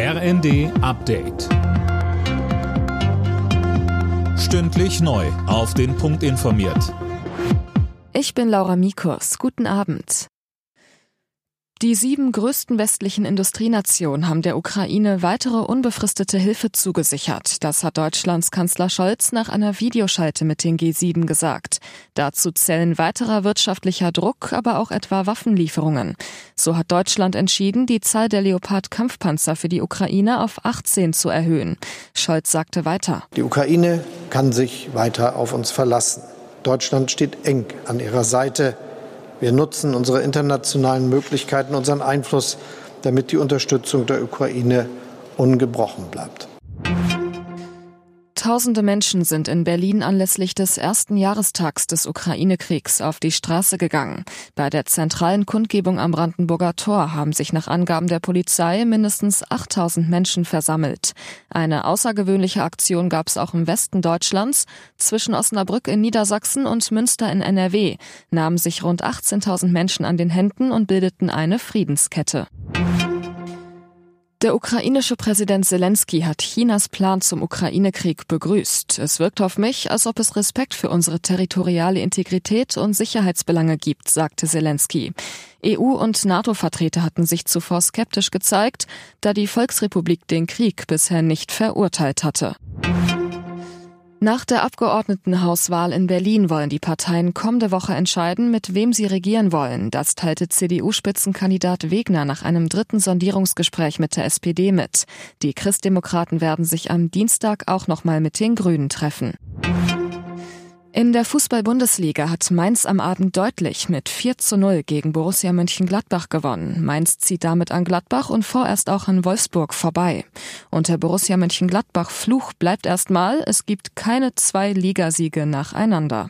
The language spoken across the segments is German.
RND Update. Stündlich neu. Auf den Punkt informiert. Ich bin Laura Mikos. Guten Abend. Die sieben größten westlichen Industrienationen haben der Ukraine weitere unbefristete Hilfe zugesichert. Das hat Deutschlands Kanzler Scholz nach einer Videoschalte mit den G7 gesagt. Dazu zählen weiterer wirtschaftlicher Druck, aber auch etwa Waffenlieferungen. So hat Deutschland entschieden, die Zahl der Leopard-Kampfpanzer für die Ukraine auf 18 zu erhöhen. Scholz sagte weiter. Die Ukraine kann sich weiter auf uns verlassen. Deutschland steht eng an ihrer Seite. Wir nutzen unsere internationalen Möglichkeiten, unseren Einfluss, damit die Unterstützung der Ukraine ungebrochen bleibt. Tausende Menschen sind in Berlin anlässlich des ersten Jahrestags des Ukraine-Kriegs auf die Straße gegangen. Bei der zentralen Kundgebung am Brandenburger Tor haben sich nach Angaben der Polizei mindestens 8000 Menschen versammelt. Eine außergewöhnliche Aktion gab es auch im Westen Deutschlands. Zwischen Osnabrück in Niedersachsen und Münster in NRW nahmen sich rund 18.000 Menschen an den Händen und bildeten eine Friedenskette. Der ukrainische Präsident Zelensky hat Chinas Plan zum Ukraine-Krieg begrüßt. Es wirkt auf mich, als ob es Respekt für unsere territoriale Integrität und Sicherheitsbelange gibt, sagte Zelensky. EU- und NATO-Vertreter hatten sich zuvor skeptisch gezeigt, da die Volksrepublik den Krieg bisher nicht verurteilt hatte. Nach der Abgeordnetenhauswahl in Berlin wollen die Parteien kommende Woche entscheiden, mit wem sie regieren wollen. Das teilte CDU-Spitzenkandidat Wegner nach einem dritten Sondierungsgespräch mit der SPD mit. Die Christdemokraten werden sich am Dienstag auch nochmal mit den Grünen treffen. In der Fußball-Bundesliga hat Mainz am Abend deutlich mit 4 zu 0 gegen Borussia Mönchengladbach gewonnen. Mainz zieht damit an Gladbach und vorerst auch an Wolfsburg vorbei. Und der Borussia Mönchengladbach Fluch bleibt erstmal, es gibt keine zwei Ligasiege nacheinander.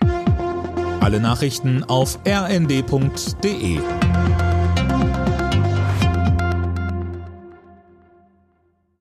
Alle Nachrichten auf rnd.de